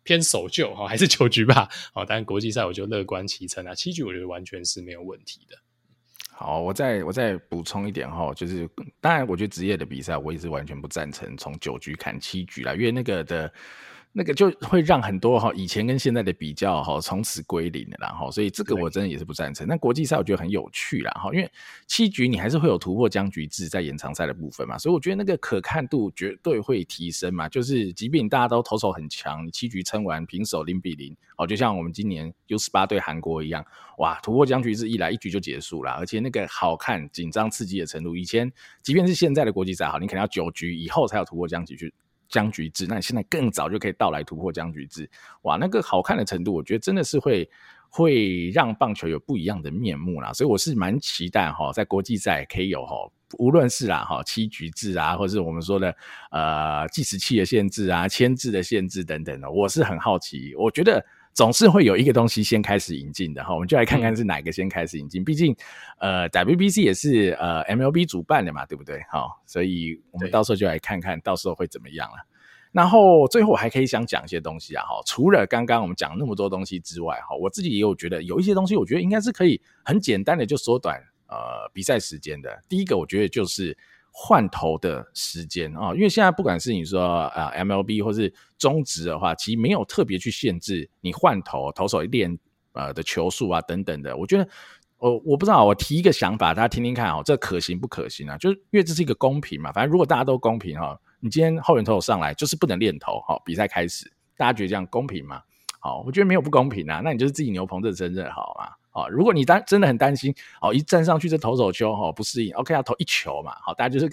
偏守旧哈，还是九局吧。好，但国际赛我就乐观其成啊，七局我觉得完全是没有问题的。好，我再我再补充一点哈，就是当然，我觉得职业的比赛我也是完全不赞成从九局砍七局了，因为那个的。那个就会让很多哈以前跟现在的比较哈从此归零的，然后所以这个我真的也是不赞成。那国际赛我觉得很有趣啦哈，因为七局你还是会有突破僵局制在延长赛的部分嘛，所以我觉得那个可看度绝对会提升嘛。就是即便大家都投手很强，你七局撑完平手零比零，哦，就像我们今年 U 十八对韩国一样，哇，突破僵局制一来一局就结束了，而且那个好看、紧张、刺激的程度，以前即便是现在的国际赛哈，你可能要九局以后才有突破僵局去。僵局制，那你现在更早就可以到来突破僵局制，哇，那个好看的程度，我觉得真的是会会让棒球有不一样的面目啦，所以我是蛮期待哈，在国际赛可以有哈，无论是啦哈七局制啊，或者是我们说的呃计时器的限制啊、牵制的限制等等的，我是很好奇，我觉得。总是会有一个东西先开始引进的哈，我们就来看看是哪个先开始引进。毕竟，呃，WBC 也是呃 MLB 主办的嘛，对不对？好，所以我们到时候就来看看到时候会怎么样了。然后最后我还可以想讲一些东西啊，哈，除了刚刚我们讲那么多东西之外，哈，我自己也有觉得有一些东西，我觉得应该是可以很简单的就缩短呃比赛时间的。第一个，我觉得就是。换投的时间啊，因为现在不管是你说啊 MLB 或是中职的话，其实没有特别去限制你换投投手练呃的球数啊等等的。我觉得我我不知道，我提一个想法，大家听听看哦，这可行不可行啊？就是因为这是一个公平嘛，反正如果大家都公平哈，你今天后援投手上来就是不能练投，好，比赛开始，大家觉得这样公平吗？好，我觉得没有不公平啊，那你就是自己牛棚这真正好吗？啊，如果你担真的很担心，哦，一站上去这投手球哈不适应，OK，要投一球嘛，好，大家就是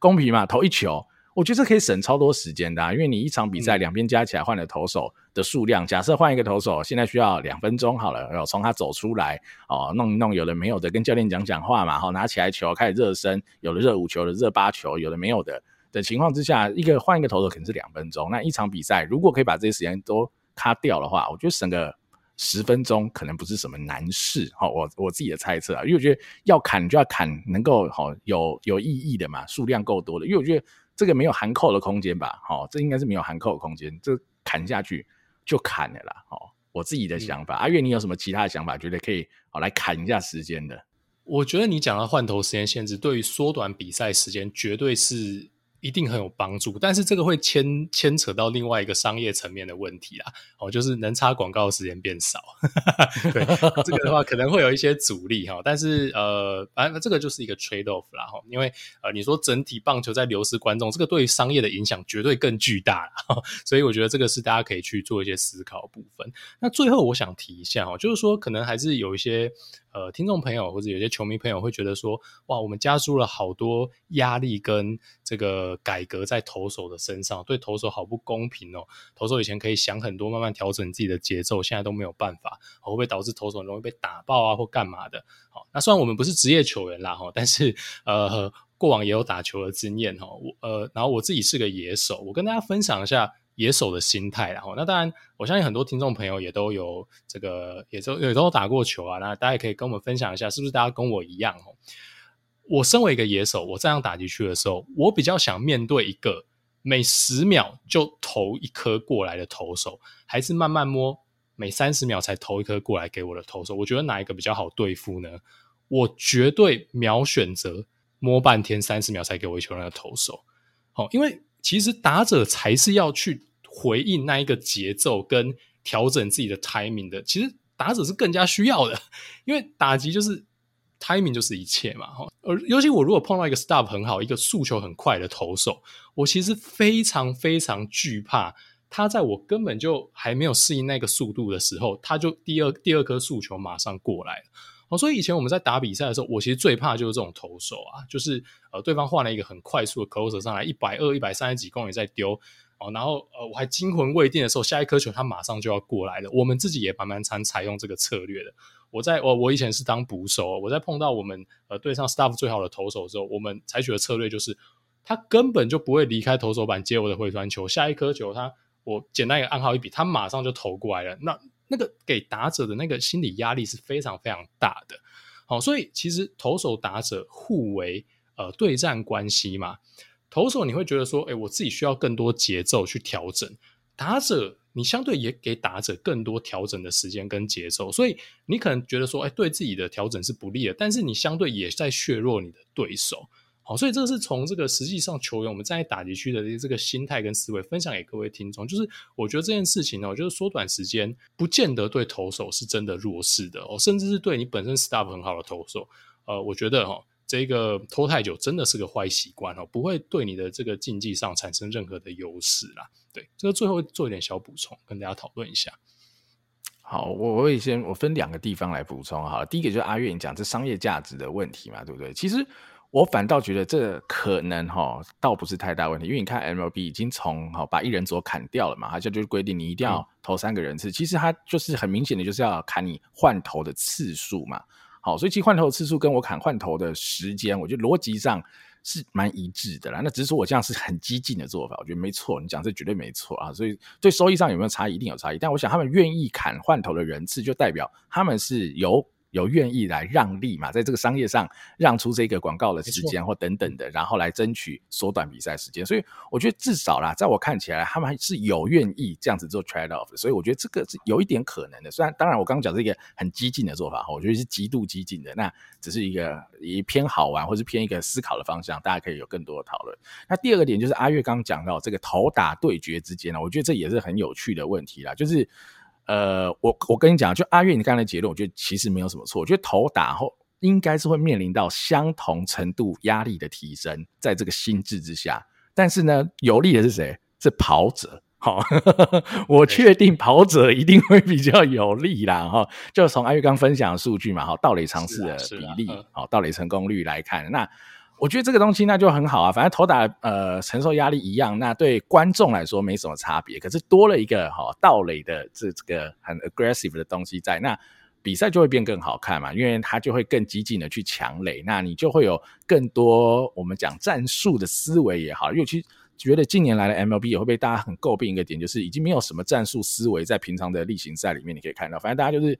公平嘛，投一球，我觉得这可以省超多时间的，啊，因为你一场比赛两边加起来换了投手的数量，嗯、假设换一个投手现在需要两分钟好了，然后从他走出来哦，弄一弄有的没有的，跟教练讲讲话嘛，好，拿起来球开始热身，有的热五球，有的热八球，有的没有的的情况之下，一个换一个投手可能是两分钟，那一场比赛如果可以把这些时间都卡掉的话，我觉得省个十分钟可能不是什么难事，好，我我自己的猜测啊，因为我觉得要砍就要砍能够好有有意义的嘛，数量够多的，因为我觉得。这个没有含扣的空间吧？好、哦，这应该是没有含扣的空间，这砍下去就砍了啦。好、哦，我自己的想法。嗯、阿月，你有什么其他的想法？觉得可以好来砍一下时间的？我觉得你讲的换头时间限制，对于缩短比赛时间，绝对是。一定很有帮助，但是这个会牵牵扯到另外一个商业层面的问题啦。哦，就是能插广告的时间变少，对这个的话可能会有一些阻力哈。但是呃，反正这个就是一个 trade off 啦哈，因为呃，你说整体棒球在流失观众，这个对于商业的影响绝对更巨大啦，所以我觉得这个是大家可以去做一些思考部分。那最后我想提一下哈，就是说可能还是有一些。呃，听众朋友或者有些球迷朋友会觉得说，哇，我们加注了好多压力跟这个改革在投手的身上，对投手好不公平哦。投手以前可以想很多，慢慢调整自己的节奏，现在都没有办法，会不会导致投手容易被打爆啊，或干嘛的？好，那虽然我们不是职业球员啦，哈，但是呃，过往也有打球的经验哈。我呃，然后我自己是个野手，我跟大家分享一下。野手的心态，然后那当然，我相信很多听众朋友也都有这个，也都也都打过球啊。那大家也可以跟我们分享一下，是不是大家跟我一样哦？我身为一个野手，我这样打进去的时候，我比较想面对一个每十秒就投一颗过来的投手，还是慢慢摸每三十秒才投一颗过来给我的投手？我觉得哪一个比较好对付呢？我绝对秒选择摸半天三十秒才给我一球那个投手。好，因为。其实打者才是要去回应那一个节奏跟调整自己的 timing 的。其实打者是更加需要的，因为打击就是 timing 就是一切嘛。而尤其我如果碰到一个 stop 很好、一个速球很快的投手，我其实非常非常惧怕他在我根本就还没有适应那个速度的时候，他就第二第二颗速球马上过来了。所以以前我们在打比赛的时候，我其实最怕就是这种投手啊，就是呃，对方换了一个很快速的 closer 上来，一百二、一百三十几公里在丢哦，然后呃，我还惊魂未定的时候，下一颗球他马上就要过来了。我们自己也蛮蛮常采用这个策略的。我在我我以前是当捕手，我在碰到我们呃对上 staff 最好的投手之后，我们采取的策略就是，他根本就不会离开投手板接我的回传球，下一颗球他我简单一个暗号一比，他马上就投过来了。那那个给打者的那个心理压力是非常非常大的，好，所以其实投手打者互为呃对战关系嘛，投手你会觉得说，哎，我自己需要更多节奏去调整，打者你相对也给打者更多调整的时间跟节奏，所以你可能觉得说，哎，对自己的调整是不利的，但是你相对也在削弱你的对手。好，所以这个是从这个实际上球员我们站在打击区的这个心态跟思维分享给各位听众。就是我觉得这件事情呢，我觉得缩短时间不见得对投手是真的弱势的哦，甚至是对你本身 staff 很好的投手，呃，我觉得哈，这个拖太久真的是个坏习惯哦，不会对你的这个竞技上产生任何的优势啦。对，这个最后做一点小补充，跟大家讨论一下。好，我我会先我分两个地方来补充哈。第一个就是阿月你讲这商业价值的问题嘛，对不对？其实。我反倒觉得这可能哈，倒不是太大问题，因为你看 MLB 已经从哈把一人左砍掉了嘛，好像就是规定你一定要投三个人次，嗯、其实它就是很明显的就是要砍你换投的次数嘛。好，所以其实换投的次数跟我砍换投的时间，我觉得逻辑上是蛮一致的啦。那只是说我这样是很激进的做法，我觉得没错，你讲这绝对没错啊。所以对收益上有没有差异，一定有差异。但我想他们愿意砍换投的人次，就代表他们是有。有愿意来让利嘛，在这个商业上让出这个广告的时间或等等的，然后来争取缩短比赛时间。所以我觉得至少啦，在我看起来，他们还是有愿意这样子做 trade off 的。所以我觉得这个是有一点可能的。虽然当然我刚刚讲这个很激进的做法哈，我觉得是极度激进的。那只是一个一偏好玩或是偏一个思考的方向，大家可以有更多的讨论。那第二个点就是阿月刚刚讲到这个投打对决之间呢，我觉得这也是很有趣的问题啦，就是。呃，我我跟你讲，就阿月你刚才的结论，我觉得其实没有什么错。我觉得投打后应该是会面临到相同程度压力的提升，在这个心智之下。但是呢，有利的是谁？是跑者。好，我确定跑者一定会比较有利啦。哈，就从阿月刚分享的数据嘛，哈，盗垒尝试的比例，好，盗垒成功率来看，那我觉得这个东西那就很好啊，反正投打呃承受压力一样，那对观众来说没什么差别。可是多了一个哈盗垒的这这个很 aggressive 的东西在，那比赛就会变更好看嘛，因为他就会更激进的去抢垒，那你就会有更多我们讲战术的思维也好。尤其觉得近年来的 MLB 也会被大家很诟病一个点，就是已经没有什么战术思维在平常的例行赛里面，你可以看到，反正大家就是。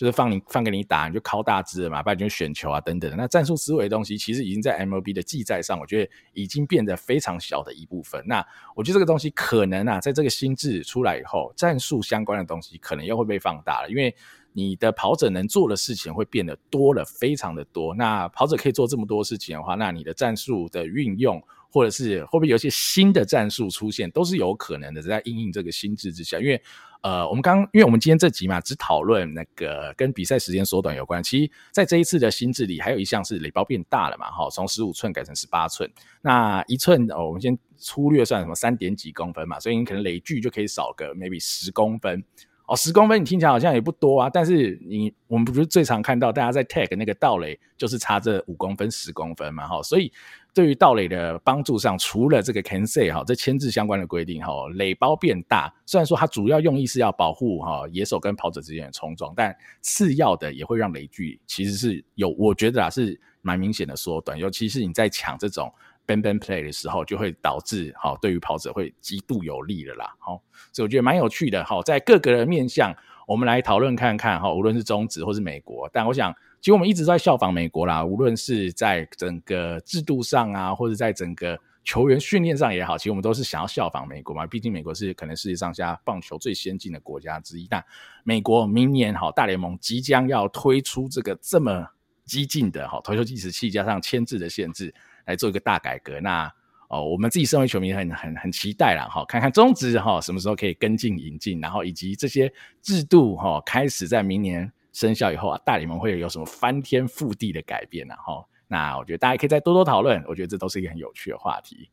就是放你放给你打，你就靠大支了嘛，不然就选球啊等等。那战术思维的东西，其实已经在 MLB 的记载上，我觉得已经变得非常小的一部分。那我觉得这个东西可能啊，在这个心智出来以后，战术相关的东西可能又会被放大了，因为你的跑者能做的事情会变得多了，非常的多。那跑者可以做这么多事情的话，那你的战术的运用，或者是会不会有一些新的战术出现，都是有可能的，在因应这个心智之下，因为。呃，我们刚，因为我们今天这集嘛，只讨论那个跟比赛时间缩短有关。其实，在这一次的新制里，还有一项是垒包变大了嘛，哈，从十五寸改成十八寸。那一寸，哦，我们先粗略算什么三点几公分嘛，所以你可能垒距就可以少个 maybe 十公分。哦，十公分你听起来好像也不多啊，但是你我们不是最常看到大家在 tag 那个道垒，就是差这五公分、十公分嘛，哈，所以。对于盗垒的帮助上，除了这个 can say 哈，这牵制相关的规定哈，垒包变大，虽然说它主要用意是要保护哈野手跟跑者之间的冲撞，但次要的也会让垒距其实是有，我觉得啊是蛮明显的缩短，尤其是你在抢这种 ban ban play 的时候，就会导致哈对于跑者会极度有利的啦，好，所以我觉得蛮有趣的哈，在各个的面向，我们来讨论看看哈，无论是中职或是美国，但我想。其实我们一直在效仿美国啦，无论是在整个制度上啊，或者在整个球员训练上也好，其实我们都是想要效仿美国嘛。毕竟美国是可能世界上下棒球最先进的国家之一。但美国明年哈大联盟即将要推出这个这么激进的哈投球计时器加上牵制的限制来做一个大改革。那哦，我们自己身为球迷很很很期待啦哈，看看中职哈什么时候可以跟进引进，然后以及这些制度哈开始在明年。生效以后啊，大联盟会有什么翻天覆地的改变然后，那我觉得大家可以再多多讨论，我觉得这都是一个很有趣的话题。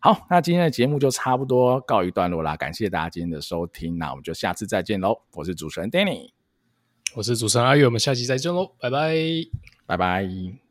好，那今天的节目就差不多告一段落啦，感谢大家今天的收听，那我们就下次再见喽。我是主持人 Danny，我是主持人阿月，我们下期再见喽，拜拜，拜拜。